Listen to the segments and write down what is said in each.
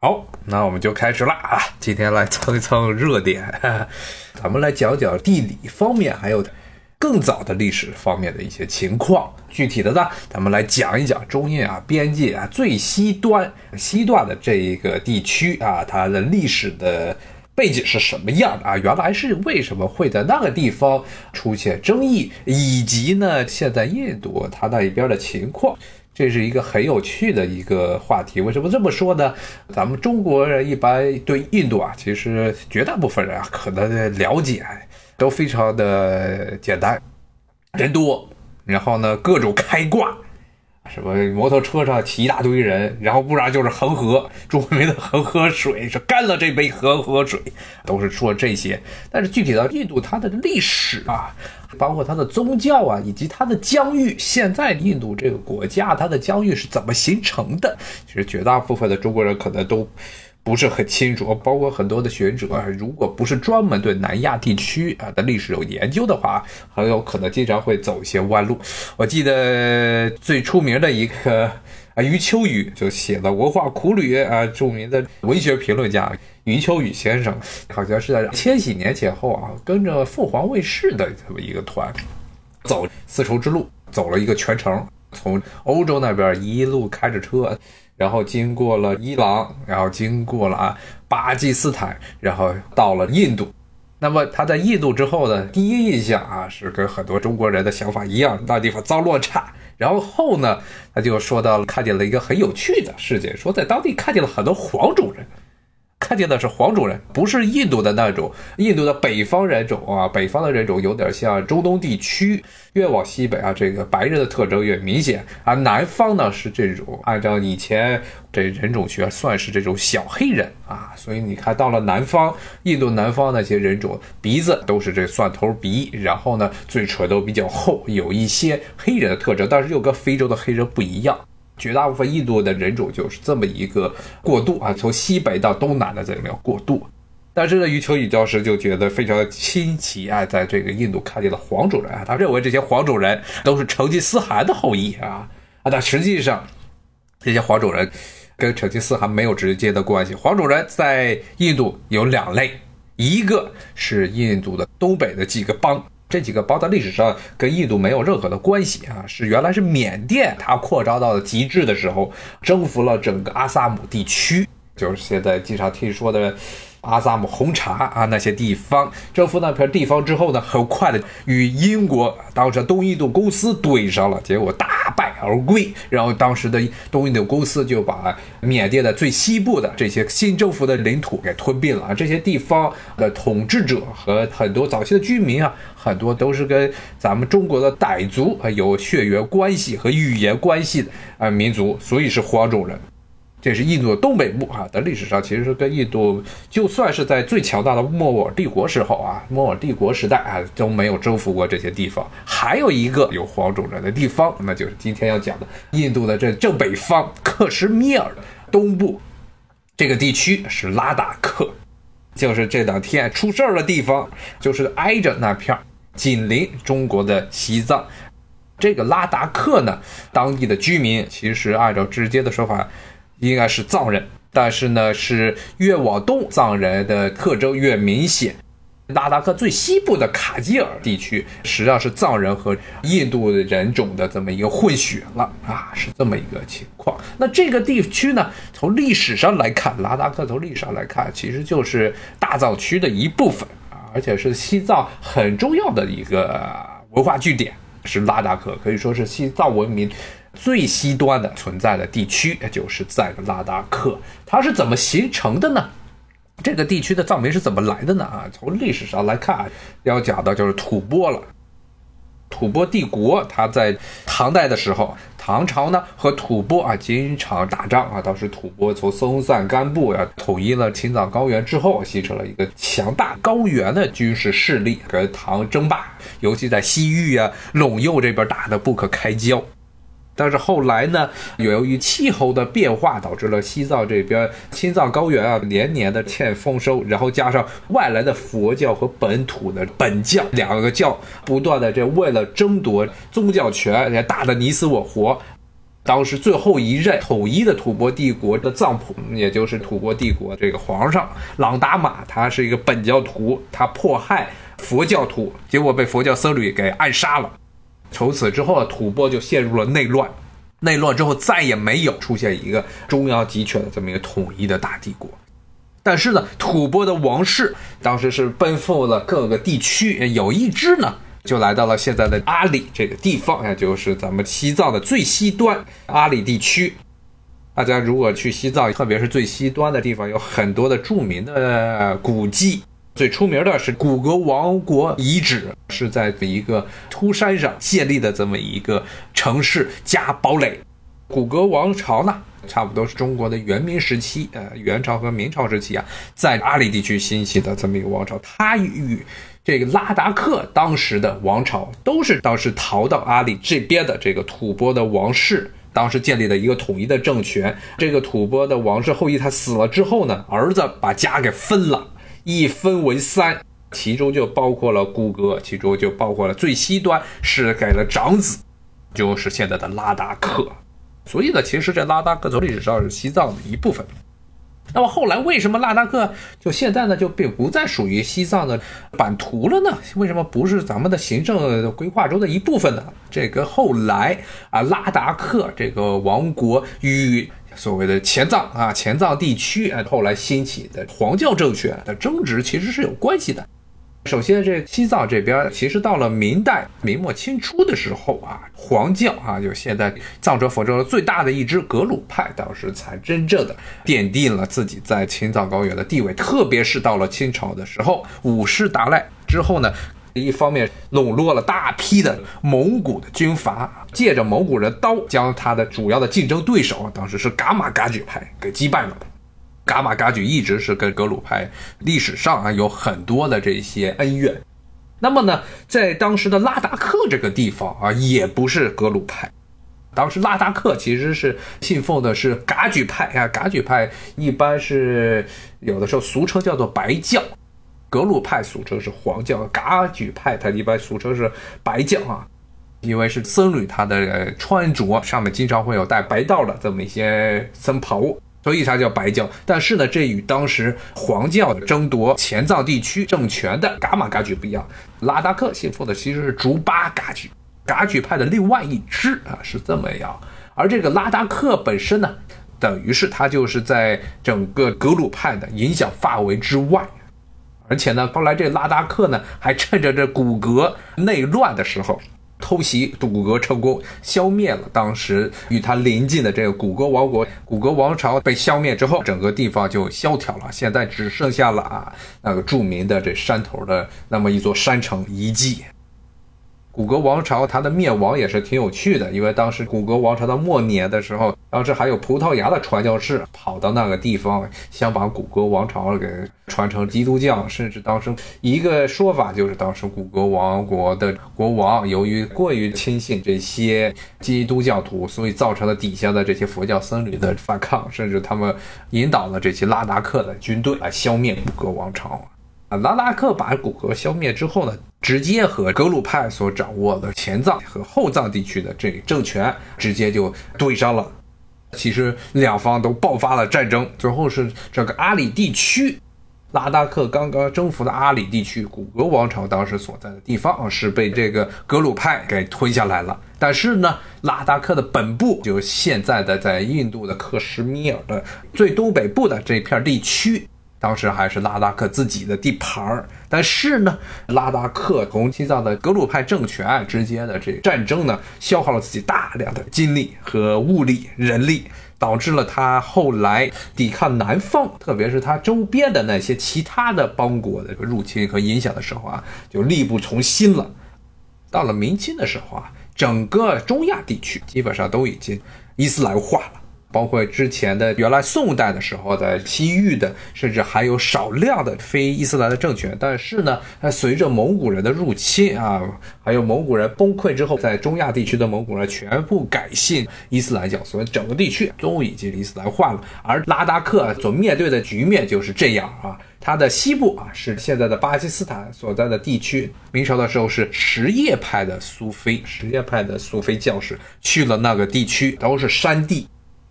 好，那我们就开始了啊！今天来蹭一蹭热点，咱们来讲讲地理方面，还有更早的历史方面的一些情况。具体的呢，咱们来讲一讲中印啊边界啊最西端西段的这一个地区啊，它的历史的背景是什么样的啊？原来是为什么会在那个地方出现争议，以及呢，现在印度它那一边的情况。这是一个很有趣的一个话题，为什么这么说呢？咱们中国人一般对印度啊，其实绝大部分人啊，可能了解都非常的简单，人多，然后呢，各种开挂。什么摩托车上骑一大堆人，然后不然就是恒河，著名的恒河水是干了这杯恒河水，都是说这些。但是具体到印度，它的历史啊，包括它的宗教啊，以及它的疆域，现在印度这个国家它的疆域是怎么形成的？其实绝大部分的中国人可能都。不是很清楚，包括很多的学者，如果不是专门对南亚地区啊的历史有研究的话，很有可能经常会走一些弯路。我记得最出名的一个啊余秋雨就写了《文化苦旅》啊，著名的文学评论家余秋雨先生，好像是在千禧年前后啊，跟着凤凰卫视的这么一个团走丝绸之路，走了一个全程，从欧洲那边一路开着车。然后经过了伊朗，然后经过了啊巴基斯坦，然后到了印度。那么他在印度之后呢，第一印象啊是跟很多中国人的想法一样，那地方脏乱差。然后呢，他就说到了看见了一个很有趣的事情，说在当地看见了很多黄种人。看见的是黄种人，不是印度的那种，印度的北方人种啊，北方的人种有点像中东地区，越往西北啊，这个白人的特征越明显啊。南方呢是这种，按照以前这人种学算是这种小黑人啊，所以你看到了南方，印度南方那些人种鼻子都是这蒜头鼻，然后呢嘴唇都比较厚，有一些黑人的特征，但是又跟非洲的黑人不一样。绝大部分印度的人种就是这么一个过渡啊，从西北到东南的这么一个过渡。但是呢，余秋雨教师就觉得非常的新奇啊，在这个印度看见了黄种人啊，他认为这些黄种人都是成吉思汗的后裔啊啊，但实际上这些黄种人跟成吉思汗没有直接的关系。黄种人在印度有两类，一个是印度的东北的几个邦。这几个邦在历史上跟印度没有任何的关系啊，是原来是缅甸它扩张到了极致的时候，征服了整个阿萨姆地区，就是现在经常听说的。阿萨姆红茶啊，那些地方征服那片地方之后呢，很快的与英国当时东印度公司对上了，结果大而归。然后当时的东印度公司就把缅甸的最西部的这些新政府的领土给吞并了。这些地方的统治者和很多早期的居民啊，很多都是跟咱们中国的傣族啊有血缘关系和语言关系的啊民族，所以是黄种人。这是印度的东北部啊，在历史上其实跟印度，就算是在最强大的莫尔帝国时候啊，莫尔帝国时代啊，都没有征服过这些地方。还有一个有黄种人的地方，那就是今天要讲的印度的这正北方克什米尔的东部这个地区是拉达克，就是这两天出事儿的地方，就是挨着那片紧邻中国的西藏。这个拉达克呢，当地的居民其实按照直接的说法。应该是藏人，但是呢，是越往东，藏人的特征越明显。拉达克最西部的卡吉尔地区，实际上是藏人和印度人种的这么一个混血了啊，是这么一个情况。那这个地区呢，从历史上来看，拉达克从历史上来看，其实就是大藏区的一部分啊，而且是西藏很重要的一个文化据点，是拉达克，可以说是西藏文明。最西端的存在的地区，就是在拉达克。它是怎么形成的呢？这个地区的藏民是怎么来的呢？啊，从历史上来看，要讲的就是吐蕃了。吐蕃帝国，它在唐代的时候，唐朝呢和吐蕃啊经常打仗啊。当时吐蕃从松赞干布呀统一了青藏高原之后，形成了一个强大高原的军事势力，跟唐争霸，尤其在西域啊、陇右这边打得不可开交。但是后来呢，由于气候的变化，导致了西藏这边青藏高原啊连年的欠丰收，然后加上外来的佛教和本土的本教两个教不断的这为了争夺宗教权，也打得你死我活。当时最后一任统一的吐蕃帝国的藏普，也就是吐蕃帝国这个皇上朗达玛，他是一个本教徒，他迫害佛教徒，结果被佛教僧侣给暗杀了。从此之后，吐蕃就陷入了内乱。内乱之后，再也没有出现一个中央集权的这么一个统一的大帝国。但是呢，吐蕃的王室当时是奔赴了各个地区，有一支呢。就来到了现在的阿里这个地方，也就是咱们西藏的最西端阿里地区。大家如果去西藏，特别是最西端的地方，有很多的著名的古迹。最出名的是古格王国遗址，是在一个秃山上建立的这么一个城市加堡垒。古格王朝呢，差不多是中国的元明时期，呃，元朝和明朝时期啊，在阿里地区兴起的这么一个王朝。它与这个拉达克当时的王朝都是当时逃到阿里这边的这个吐蕃的王室，当时建立的一个统一的政权。这个吐蕃的王室后裔他死了之后呢，儿子把家给分了，一分为三，其中就包括了谷歌，其中就包括了最西端是给了长子，就是现在的拉达克。所以呢，其实这拉达克从历史上是西藏的一部分。那么后来为什么拉达克就现在呢就并不再属于西藏的版图了呢？为什么不是咱们的行政规划中的一部分呢？这个后来啊，拉达克这个王国与所谓的前藏啊前藏地区啊后来兴起的黄教政权的争执其实是有关系的。首先，这西藏这边其实到了明代明末清初的时候啊，黄教啊，就现在藏传佛教最大的一支格鲁派，当时才真正的奠定了自己在青藏高原的地位。特别是到了清朝的时候，五世达赖之后呢，一方面笼络了大批的蒙古的军阀，借着蒙古人刀，将他的主要的竞争对手，当时是噶玛噶举派给击败了。噶玛噶举一直是跟格鲁派历史上啊有很多的这些恩怨，那么呢，在当时的拉达克这个地方啊，也不是格鲁派，当时拉达克其实是信奉的是噶举派啊，噶举派一般是有的时候俗称叫做白教，格鲁派俗称是黄教，噶举派它一般俗称是白教啊，因为是僧侣，他的穿着上面经常会有带白道的这么一些僧袍。所以它叫白教，但是呢，这与当时黄教争夺前藏地区政权的噶玛噶举不一样。拉达克信奉的其实是竹巴噶举，噶举派的另外一支啊，是这么样。而这个拉达克本身呢，等于是它就是在整个格鲁派的影响范围之外。而且呢，后来这拉达克呢，还趁着这古格内乱的时候。偷袭古格成功，消灭了当时与他邻近的这个古格王国。古格王朝被消灭之后，整个地方就萧条了。现在只剩下了啊那个著名的这山头的那么一座山城遗迹。古格王朝它的灭亡也是挺有趣的，因为当时古格王朝的末年的时候，当时还有葡萄牙的传教士跑到那个地方，想把古格王朝给传承基督教，甚至当时一个说法就是，当时古格王国的国王由于过于轻信这些基督教徒，所以造成了底下的这些佛教僧侣的反抗，甚至他们引导了这些拉达克的军队来消灭古格王朝。啊，拉达克把古格消灭之后呢，直接和格鲁派所掌握的前藏和后藏地区的这政权直接就对上了。其实两方都爆发了战争，最后是这个阿里地区，拉达克刚刚征服的阿里地区，古格王朝当时所在的地方是被这个格鲁派给吞下来了。但是呢，拉达克的本部，就现在的在印度的克什米尔的最东北部的这片地区。当时还是拉达克自己的地盘儿，但是呢，拉达克同西藏的格鲁派政权之间的这战争呢，消耗了自己大量的精力和物力、人力，导致了他后来抵抗南方，特别是他周边的那些其他的邦国的入侵和影响的时候啊，就力不从心了。到了明清的时候啊，整个中亚地区基本上都已经伊斯兰化了。包括之前的原来宋代的时候的西域的，甚至还有少量的非伊斯兰的政权。但是呢，随着蒙古人的入侵啊，还有蒙古人崩溃之后，在中亚地区的蒙古人全部改信伊斯兰教，所以整个地区都已经伊斯兰化了。而拉达克所面对的局面就是这样啊，它的西部啊是现在的巴基斯坦所在的地区。明朝的时候是什叶派的苏菲，什叶派的苏菲教士去了那个地区，都是山地。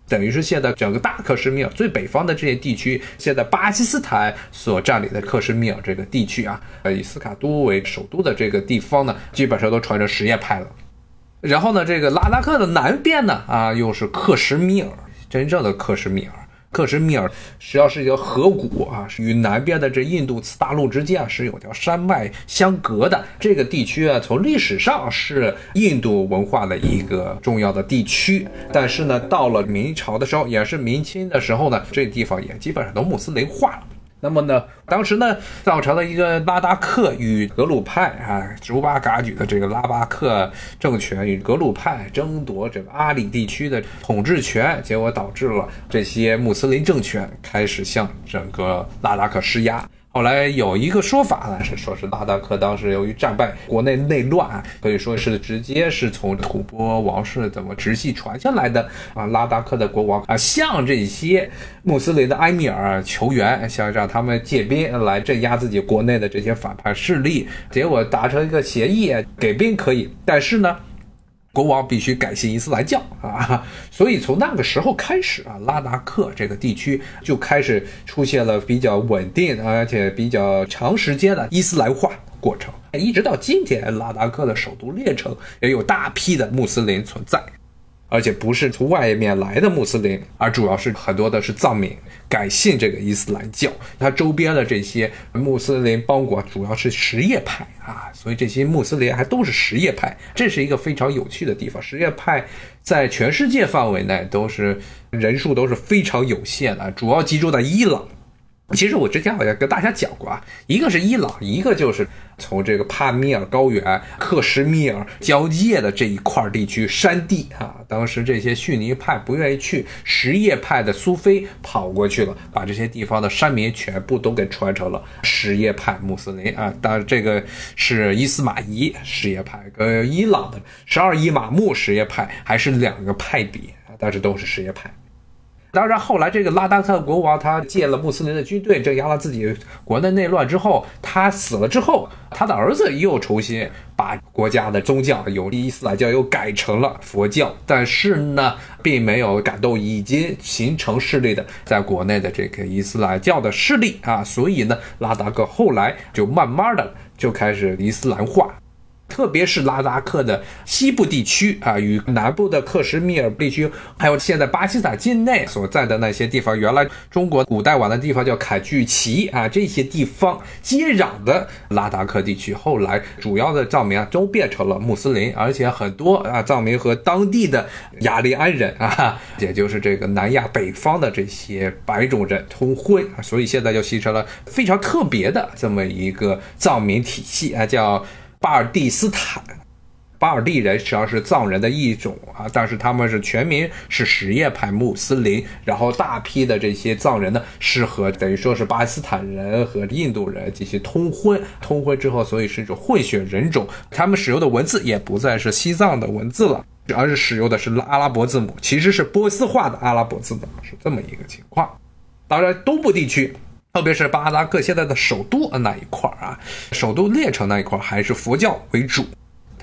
等于是现在整个大克什米尔最北方的这些地区，现在巴基斯坦所占领的克什米尔这个地区啊，呃，以斯卡都为首都的这个地方呢，基本上都传着什叶派了。然后呢，这个拉达克的南边呢，啊，又是克什米尔，真正的克什米尔。克什米尔实际上是一条河谷啊，与南边的这印度次大陆之间啊是有条山脉相隔的。这个地区啊，从历史上是印度文化的一个重要的地区，但是呢，到了明朝的时候，也是明清的时候呢，这地方也基本上都穆斯林化了。那么呢，当时呢，造成了一个拉达克与格鲁派啊，朱巴嘎举的这个拉巴克政权与格鲁派争夺这个阿里地区的统治权，结果导致了这些穆斯林政权开始向整个拉达克施压。后来有一个说法呢，是说是拉达克当时由于战败，国内内乱，可以说是直接是从吐蕃王室怎么直系传下来的啊。拉达克的国王啊，向这些穆斯林的埃米尔求援，想让他们借兵来镇压自己国内的这些反叛势力。结果达成一个协议，给兵可以，但是呢。国王必须改信伊斯兰教啊，所以从那个时候开始啊，拉达克这个地区就开始出现了比较稳定而且比较长时间的伊斯兰化过程，一直到今天，拉达克的首都列城也有大批的穆斯林存在。而且不是从外面来的穆斯林，而主要是很多的是藏民改信这个伊斯兰教。它周边的这些穆斯林邦国主要是什叶派啊，所以这些穆斯林还都是什叶派。这是一个非常有趣的地方。什叶派在全世界范围内都是人数都是非常有限的，主要集中在伊朗。其实我之前好像跟大家讲过啊，一个是伊朗，一个就是从这个帕米尔高原、克什米尔交界的这一块地区山地啊。当时这些逊尼派不愿意去，什叶派的苏菲跑过去了，把这些地方的山民全部都给传承了什叶派穆斯林啊。当然，这个是伊斯玛仪什叶派跟伊朗的十二伊玛目什叶派还是两个派别，但是都是什叶派。当然，后来这个拉达克国王他借了穆斯林的军队镇压了自己国内内乱之后，他死了之后，他的儿子又重新把国家的宗教由伊斯兰教又改成了佛教，但是呢，并没有感动已经形成势力的在国内的这个伊斯兰教的势力啊，所以呢，拉达克后来就慢慢的就开始伊斯兰化。特别是拉达克的西部地区啊，与南部的克什米尔地区，还有现在巴基斯坦境内所在的那些地方，原来中国古代玩的地方叫凯巨旗啊，这些地方接壤的拉达克地区，后来主要的藏民啊都变成了穆斯林，而且很多啊藏民和当地的雅利安人啊，也就是这个南亚北方的这些白种人通婚，所以现在就形成了非常特别的这么一个藏民体系啊，叫。巴尔蒂斯坦，巴尔蒂人实际上是藏人的一种啊，但是他们是全民是什叶派穆斯林，然后大批的这些藏人呢是和等于说是巴基斯坦人和印度人进行通婚，通婚之后，所以是一种混血人种，他们使用的文字也不再是西藏的文字了，而是使用的是阿拉伯字母，其实是波斯化的阿拉伯字母，是这么一个情况。当然，东部地区。特别是巴达克现在的首都那一块儿啊，首都列城那一块儿还是佛教为主。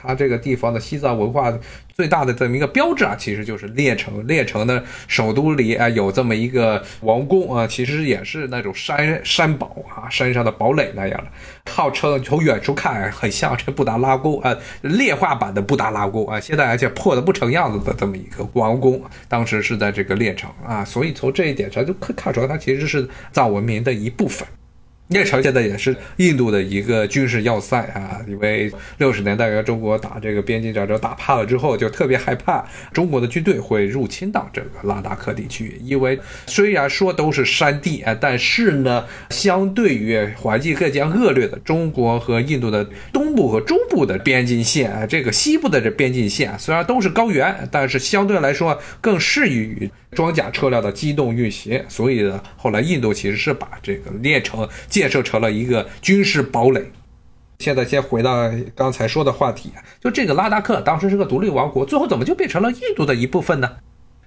它这个地方的西藏文化最大的这么一个标志啊，其实就是列城。列城的首都里啊，有这么一个王宫啊，其实也是那种山山堡啊，山上的堡垒那样的，号称从远处看很像这布达拉宫啊，劣化版的布达拉宫啊，现在而且破的不成样子的这么一个王宫，当时是在这个列城啊，所以从这一点上就可以看出来，它其实是藏文明的一部分。邺城现在也是印度的一个军事要塞啊，因为六十年代跟中国打这个边境战争打怕了之后，就特别害怕中国的军队会入侵到这个拉达克地区。因为虽然说都是山地啊，但是呢，相对于环境更加恶劣的中国和印度的东部和中部的边境线啊，这个西部的这边境线虽然都是高原，但是相对来说更适宜于装甲车辆的机动运行。所以呢，后来印度其实是把这个练成。建设成了一个军事堡垒。现在先回到刚才说的话题，就这个拉达克当时是个独立王国，最后怎么就变成了印度的一部分呢？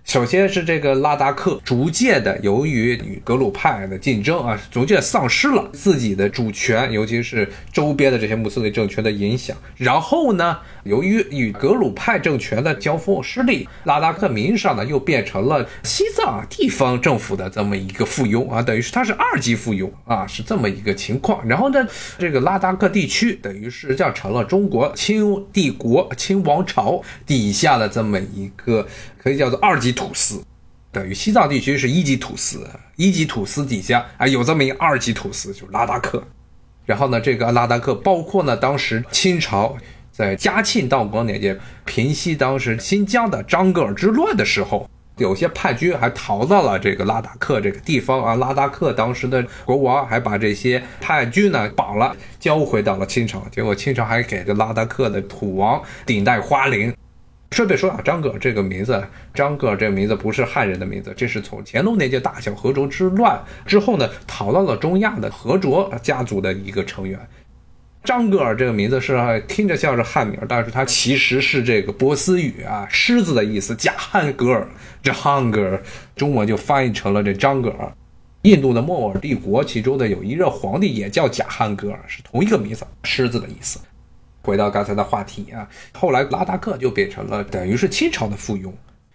首先是这个拉达克逐渐的由于与格鲁派的竞争啊，逐渐丧失了自己的主权，尤其是周边的这些穆斯林政权的影响。然后呢，由于与格鲁派政权的交锋失利，拉达克名义上呢又变成了西藏地方政府的这么一个附庸啊，等于是它是二级附庸啊，是这么一个情况。然后呢，这个拉达克地区等于是叫成了中国清帝国、清王朝底下的这么一个。可以叫做二级土司，等于西藏地区是一级土司，一级土司底下啊有这么一二级土司，就是拉达克。然后呢，这个拉达克包括呢，当时清朝在嘉庆、道光年间平息当时新疆的张格尔之乱的时候，有些叛军还逃到了这个拉达克这个地方啊。拉达克当时的国王还把这些叛军呢绑了，交回到了清朝。结果清朝还给这拉达克的土王顶戴花翎。顺便说啊，张葛这个名字，张葛这个名字不是汉人的名字，这是从乾隆年间大小和卓之乱之后呢，逃到了中亚的和卓家族的一个成员。张格尔这个名字是听着像是汉名，但是它其实是这个波斯语啊，狮子的意思，贾汉格尔，这汉格尔中文就翻译成了这张格尔。印度的莫尔帝国其中的有一任皇帝也叫贾汉格尔，是同一个名字，狮子的意思。回到刚才的话题啊，后来拉达克就变成了等于是清朝的附庸。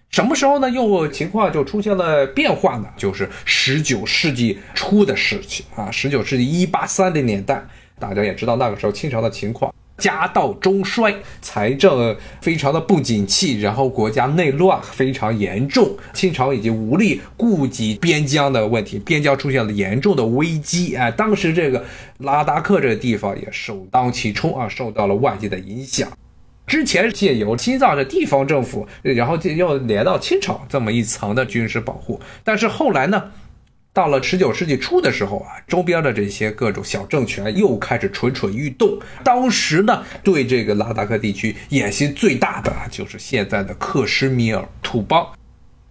什么时候呢？又情况就出现了变化呢？就是十九世纪初的事情啊，十九世纪一八三零年代，大家也知道那个时候清朝的情况。家道中衰，财政非常的不景气，然后国家内乱非常严重，清朝已经无力顾及边疆的问题，边疆出现了严重的危机啊！当时这个拉达克这个地方也首当其冲啊，受到了外界的影响。之前借由西藏的地方政府，然后又连到清朝这么一层的军事保护，但是后来呢？到了十九世纪初的时候啊，周边的这些各种小政权又开始蠢蠢欲动。当时呢，对这个拉达克地区野心最大的就是现在的克什米尔土邦。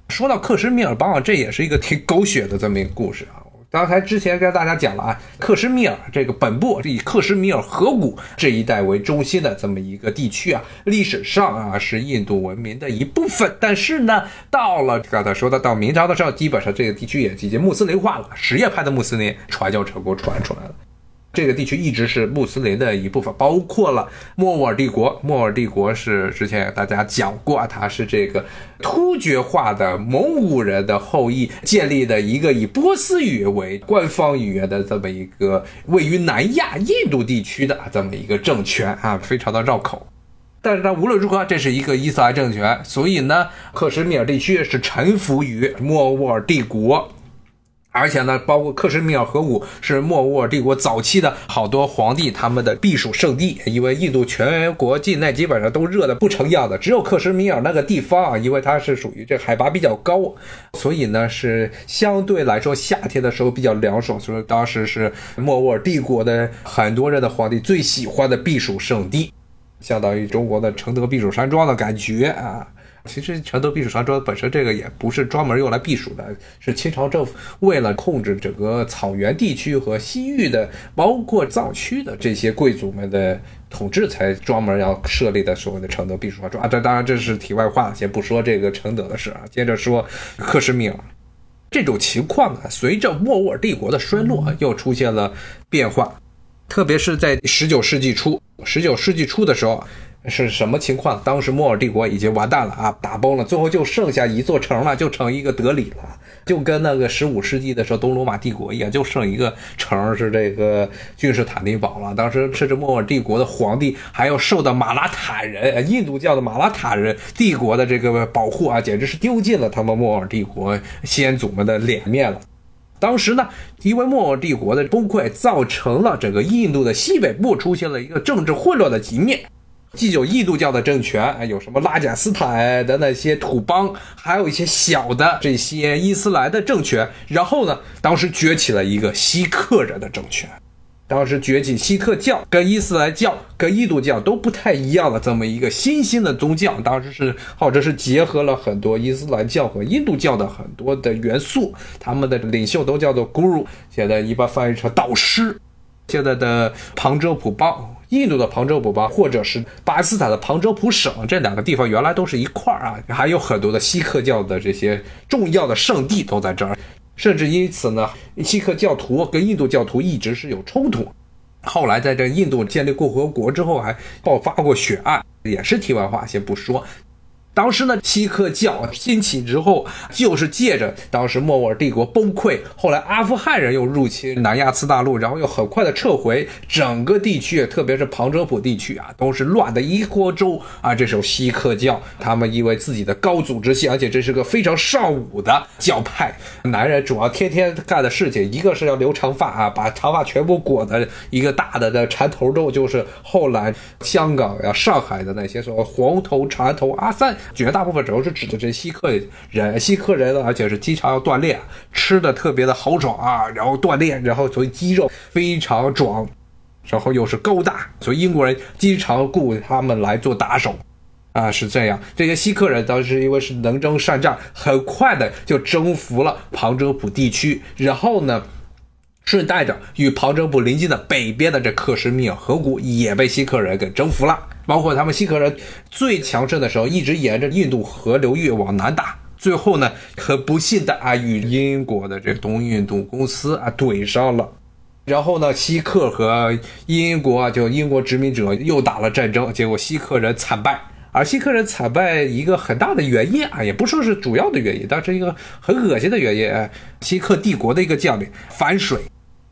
说到克什米尔邦啊，这也是一个挺狗血的这么一个故事啊。刚才之前跟大家讲了啊，克什米尔这个本部以克什米尔河谷这一带为中心的这么一个地区啊，历史上啊是印度文明的一部分。但是呢，到了刚才说的到明朝的时候，基本上这个地区也已经穆斯林化了，什叶派的穆斯林传教成功传出来了。这个地区一直是穆斯林的一部分，包括了莫卧尔帝国。莫卧尔帝国是之前大家讲过，它是这个突厥化的蒙古人的后裔建立的一个以波斯语为官方语言的这么一个位于南亚印度地区的这么一个政权啊，非常的绕口。但是呢无论如何，这是一个伊斯兰政权，所以呢，克什米尔地区是臣服于莫卧儿帝国。而且呢，包括克什米尔河谷是莫卧儿帝国早期的好多皇帝他们的避暑胜地，因为印度全国境内基本上都热的不成样子，只有克什米尔那个地方啊，因为它是属于这海拔比较高，所以呢是相对来说夏天的时候比较凉爽，所以当时是莫卧儿帝国的很多人的皇帝最喜欢的避暑胜地，相当于中国的承德避暑山庄的感觉啊。其实承德避暑山庄本身这个也不是专门用来避暑的，是清朝政府为了控制整个草原地区和西域的，包括藏区的这些贵族们的统治才专门要设立的所谓的承德避暑山庄啊。这当然这是题外话，先不说这个承德的事啊。接着说克什米尔这种情况啊，随着莫卧儿帝国的衰落又出现了变化，特别是在十九世纪初，十九世纪初的时候。是什么情况？当时莫尔帝国已经完蛋了啊，打崩了，最后就剩下一座城了，就成一个德里了，就跟那个十五世纪的时候东罗马帝国一样，就剩一个城是这个君士坦丁堡了。当时甚至莫尔帝国的皇帝还要受到马拉塔人、印度教的马拉塔人帝国的这个保护啊，简直是丢尽了他们莫尔帝国先祖们的脸面了。当时呢，因为莫尔帝国的崩溃，造成了整个印度的西北部出现了一个政治混乱的局面。既有印度教的政权，有什么拉贾斯坦的那些土邦，还有一些小的这些伊斯兰的政权。然后呢，当时崛起了一个锡克人的政权。当时崛起锡特教，跟伊斯兰教、跟印度教都不太一样的这么一个新兴的宗教。当时是或者是结合了很多伊斯兰教和印度教的很多的元素。他们的领袖都叫做 Guru，现在一般翻译成导师。现在的旁遮普邦。印度的旁遮普邦，或者是巴基斯坦的旁遮普省，这两个地方原来都是一块儿啊，还有很多的锡克教的这些重要的圣地都在这儿，甚至因此呢，锡克教徒跟印度教徒一直是有冲突。后来在这印度建立共和国之后，还爆发过血案，也是题外话，先不说。当时呢，锡克教兴起之后，就是借着当时莫卧儿帝国崩溃，后来阿富汗人又入侵南亚次大陆，然后又很快的撤回整个地区，特别是旁遮普地区啊，都是乱的一锅粥啊。这时候锡克教他们因为自己的高组织性，而且这是个非常尚武的教派，男人主要天天干的事情，一个是要留长发啊，把长发全部裹的一个大的的缠头咒，就是后来香港呀、上海的那些所谓黄头缠头阿三。绝大部分主要是指的这些锡克人，锡克人，而且是经常要锻炼，吃的特别的豪爽啊，然后锻炼，然后所以肌肉非常壮，然后又是高大，所以英国人经常雇他们来做打手，啊，是这样。这些锡克人当时因为是能征善战，很快的就征服了旁遮普地区，然后呢。顺带着与旁遮普邻近的北边的这克什米尔河谷也被锡克人给征服了，包括他们锡克人最强盛的时候，一直沿着印度河流域往南打，最后呢，很不幸的啊与英国的这东印度公司啊怼上了，然后呢，锡克和英国啊就英国殖民者又打了战争，结果锡克人惨败，而锡克人惨败一个很大的原因啊，也不说是主要的原因，但是一个很恶心的原因，锡克帝国的一个将领反水。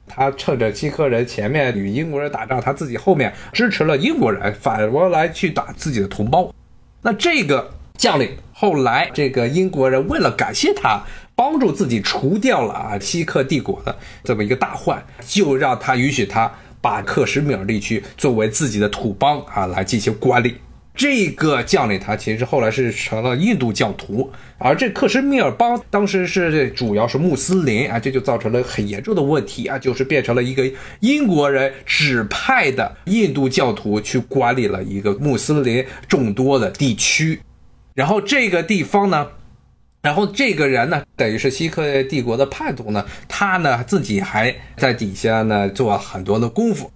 他趁着锡克人前面与英国人打仗，他自己后面支持了英国人，反过来去打自己的同胞。那这个将领后来，这个英国人为了感谢他，帮助自己除掉了啊锡克帝国的这么一个大患，就让他允许他把克什米尔地区作为自己的土邦啊来进行管理。这个将领他其实后来是成了印度教徒，而这克什米尔邦当时是主要是穆斯林啊，这就造成了很严重的问题啊，就是变成了一个英国人指派的印度教徒去管理了一个穆斯林众多的地区，然后这个地方呢，然后这个人呢，等于是西克帝国的叛徒呢，他呢自己还在底下呢做很多的功夫。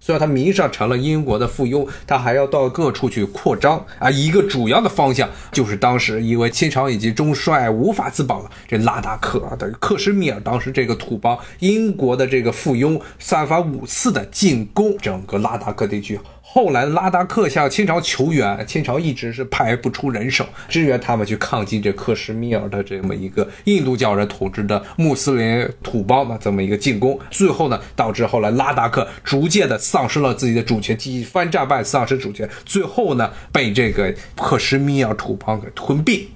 虽然他名义上成了英国的附庸，他还要到各处去扩张啊。一个主要的方向就是当时因为清朝以及中帅无法自保了，这拉达克啊，等于克什米尔，当时这个土邦，英国的这个附庸散发五次的进攻整个拉达克地区。后来拉达克向清朝求援，清朝一直是派不出人手支援他们去抗击这克什米尔的这么一个印度教人统治的穆斯林土邦的这么一个进攻，最后呢导致后来拉达克逐渐的丧失了自己的主权，几番战败丧失主权，最后呢被这个克什米尔土邦给吞并。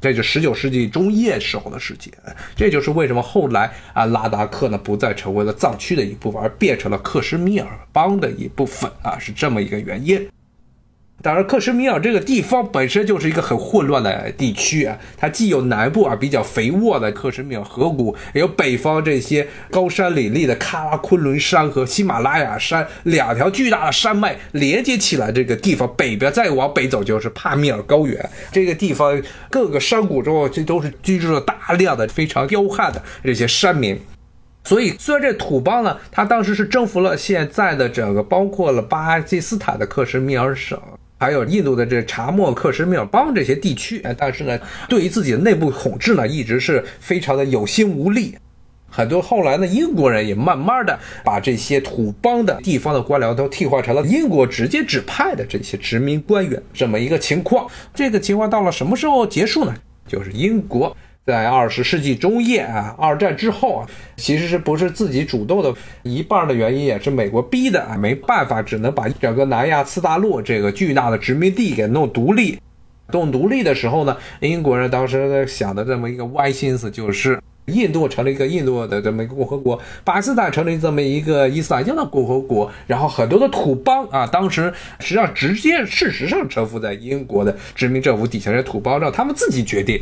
这就十九世纪中叶时候的世界，这就是为什么后来啊拉达克呢不再成为了藏区的一部分，而变成了克什米尔邦的一部分啊，是这么一个原因。当然，克什米尔这个地方本身就是一个很混乱的地区啊，它既有南部啊比较肥沃的克什米尔河谷，也有北方这些高山林立的喀拉昆仑山和喜马拉雅山两条巨大的山脉连接起来。这个地方北边再往北走就是帕米尔高原，这个地方各个山谷中这都是居住着大量的非常彪悍的这些山民。所以，虽然这土邦呢，它当时是征服了现在的整个包括了巴基斯坦的克什米尔省。还有印度的这查莫克什米尔邦这些地区，但是呢，对于自己的内部统治呢，一直是非常的有心无力。很多后来呢，英国人也慢慢的把这些土邦的地方的官僚都替换成了英国直接指派的这些殖民官员，这么一个情况。这个情况到了什么时候结束呢？就是英国。在二十世纪中叶啊，二战之后啊，其实是不是自己主动的，一半的原因也是美国逼的啊，没办法，只能把整个南亚次大陆这个巨大的殖民地给弄独立。弄独立的时候呢，英国人当时想的这么一个歪心思就是，印度成了一个印度的这么一个共和国，巴基斯坦成了这么一个伊斯兰教的共和国，然后很多的土邦啊，当时实际上直接事实上臣服在英国的殖民政府底下，这土邦让他们自己决定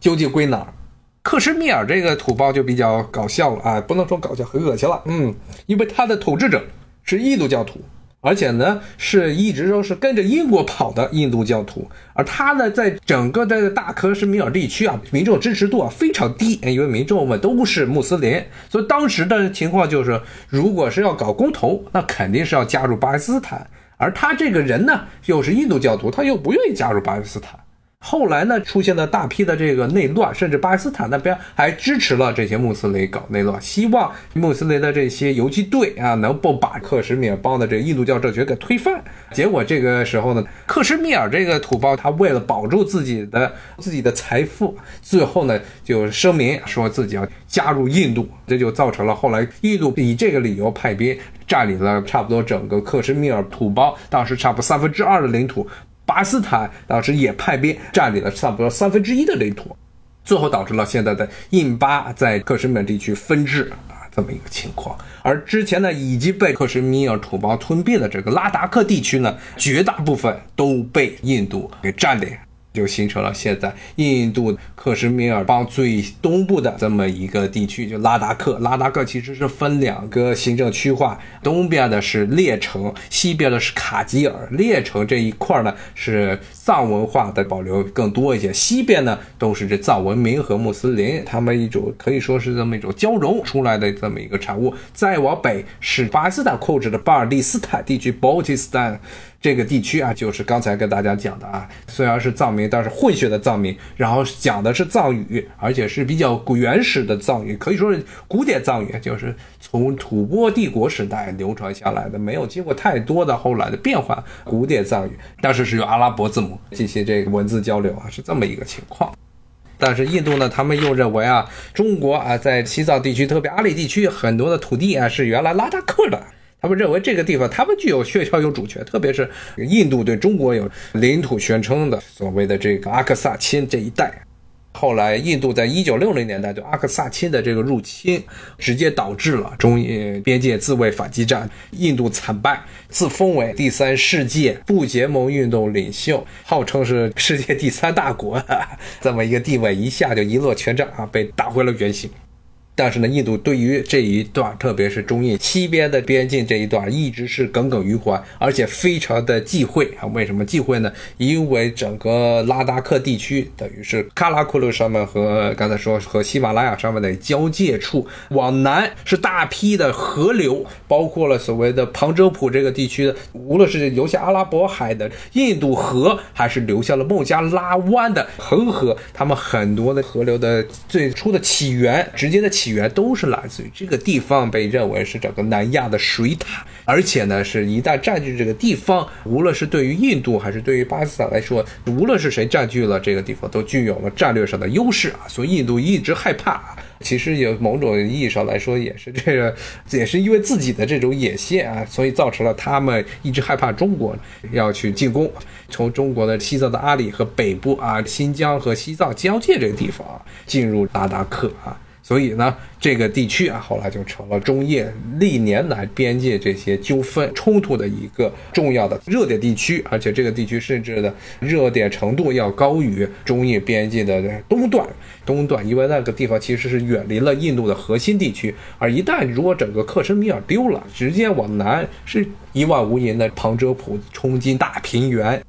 究竟归哪儿。克什米尔这个土包就比较搞笑了啊，不能说搞笑，很恶心了，嗯，因为他的统治者是印度教徒。而且呢，是一直都是跟着英国跑的印度教徒，而他呢，在整个的大克什米尔地区啊，民众支持度啊非常低，因为民众们都是穆斯林，所以当时的情况就是，如果是要搞公投，那肯定是要加入巴基斯坦，而他这个人呢，又是印度教徒，他又不愿意加入巴基斯坦。后来呢，出现了大批的这个内乱，甚至巴基斯坦那边还支持了这些穆斯林搞内乱，希望穆斯林的这些游击队啊，能够把克什米尔邦的这个印度教政权给推翻。结果这个时候呢，克什米尔这个土包，他为了保住自己的自己的财富，最后呢就声明说自己要加入印度，这就造成了后来印度以这个理由派兵占领了差不多整个克什米尔土邦，当时差不多三分之二的领土。巴基斯坦当时也派兵占领了差不多三分之一的领土，最后导致了现在的印巴在克什米尔地区分治啊这么一个情况。而之前呢已经被克什米尔土邦吞并的这个拉达克地区呢，绝大部分都被印度给占领。就形成了现在印度克什米尔邦最东部的这么一个地区，就拉达克。拉达克其实是分两个行政区划，东边的是列城，西边的是卡吉尔。列城这一块呢是藏文化的保留更多一些，西边呢都是这藏文明和穆斯林，他们一种可以说是这么一种交融出来的这么一个产物。再往北是巴基斯坦控制的巴尔蒂斯坦地区 （Baltistan）。这个地区啊，就是刚才跟大家讲的啊，虽然是藏民，但是混血的藏民，然后讲的是藏语，而且是比较古原始的藏语，可以说是古典藏语，就是从吐蕃帝国时代流传下来的，没有经过太多的后来的变化。古典藏语，但是是用阿拉伯字母进行这个文字交流啊，是这么一个情况。但是印度呢，他们又认为啊，中国啊，在西藏地区，特别阿里地区很多的土地啊，是原来拉达克的。他们认为这个地方，他们具有确凿有主权，特别是印度对中国有领土宣称的所谓的这个阿克萨钦这一带。后来，印度在一九六零年代对阿克萨钦的这个入侵，直接导致了中印边界自卫反击战，印度惨败，自封为第三世界不结盟运动领袖，号称是世界第三大国，这么一个地位一下就一落千丈啊，被打回了原形。但是呢，印度对于这一段，特别是中印西边的边境这一段，一直是耿耿于怀，而且非常的忌讳啊。为什么忌讳呢？因为整个拉达克地区等于是喀拉库鲁上面和刚才说和喜马拉雅上面的交界处，往南是大批的河流，包括了所谓的旁遮普这个地区的，无论是流向阿拉伯海的印度河，还是流向了孟加拉湾的恒河，他们很多的河流的最初的起源，直接的起。起源都是来自于这个地方，被认为是整个南亚的水塔，而且呢，是一旦占据这个地方，无论是对于印度还是对于巴基斯坦来说，无论是谁占据了这个地方，都具有了战略上的优势啊。所以印度一直害怕，其实有某种意义上来说，也是这个，也是因为自己的这种野心啊，所以造成了他们一直害怕中国要去进攻，从中国的西藏的阿里和北部啊，新疆和西藏交界这个地方进入拉达克啊。所以呢，这个地区啊，后来就成了中印历年来边界这些纠纷冲突的一个重要的热点地区，而且这个地区甚至的热点程度要高于中印边界的东段。东段，因为那个地方其实是远离了印度的核心地区，而一旦如果整个克什米尔丢了，直接往南是一望无垠的旁遮普冲进大平原。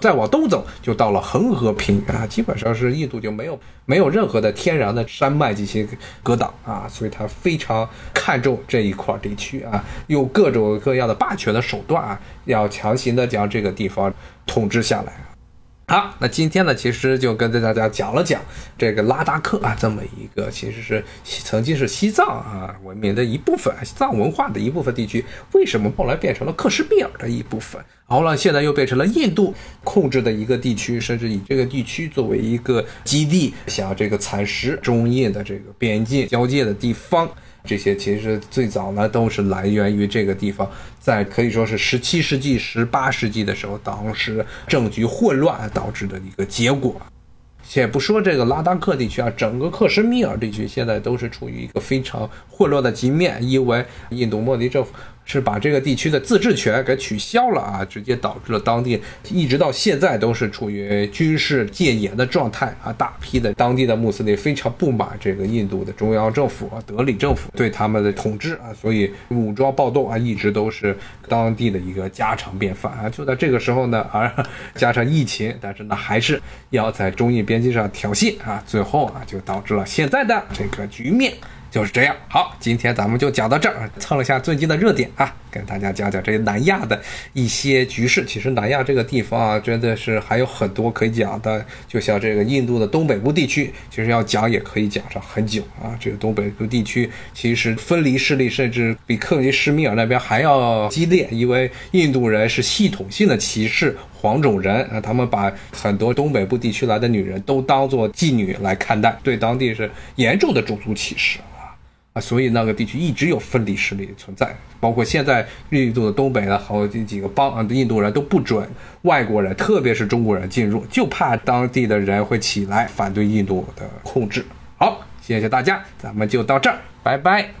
再往东走，就到了恒河平原啊，基本上是印度就没有没有任何的天然的山脉进行隔挡啊，所以他非常看重这一块地区啊，用各种各样的霸权的手段啊，要强行的将这个地方统治下来。好，那今天呢，其实就跟大家讲了讲这个拉达克啊，这么一个其实是曾经是西藏啊文明的一部分，西藏文化的一部分地区，为什么后来变成了克什米尔的一部分？然后呢，现在又变成了印度控制的一个地区，甚至以这个地区作为一个基地，想这个蚕食中印的这个边境交界的地方。这些其实最早呢都是来源于这个地方，在可以说是十七世纪、十八世纪的时候，当时政局混乱导致的一个结果。且不说这个拉达克地区啊，整个克什米尔地区现在都是处于一个非常混乱的局面，因为印度莫迪政府。是把这个地区的自治权给取消了啊，直接导致了当地一直到现在都是处于军事戒严的状态啊。大批的当地的穆斯林非常不满这个印度的中央政府啊，德里政府对他们的统治啊，所以武装暴动啊，一直都是当地的一个家常便饭啊。就在这个时候呢，而加上疫情，但是呢，还是要在中印边境上挑衅啊，最后啊，就导致了现在的这个局面。就是这样，好，今天咱们就讲到这儿，蹭了下最近的热点啊，跟大家讲讲这南亚的一些局势。其实南亚这个地方啊，真的是还有很多可以讲的，就像这个印度的东北部地区，其实要讲也可以讲上很久啊。这个东北部地区其实分离势力甚至比克里什米尔那边还要激烈，因为印度人是系统性的歧视黄种人啊，他们把很多东北部地区来的女人都当做妓女来看待，对当地是严重的种族歧视。啊，所以那个地区一直有分离势力存在，包括现在印度的东北呢好几几个邦啊，印度人都不准外国人，特别是中国人进入，就怕当地的人会起来反对印度的控制。好，谢谢大家，咱们就到这儿，拜拜。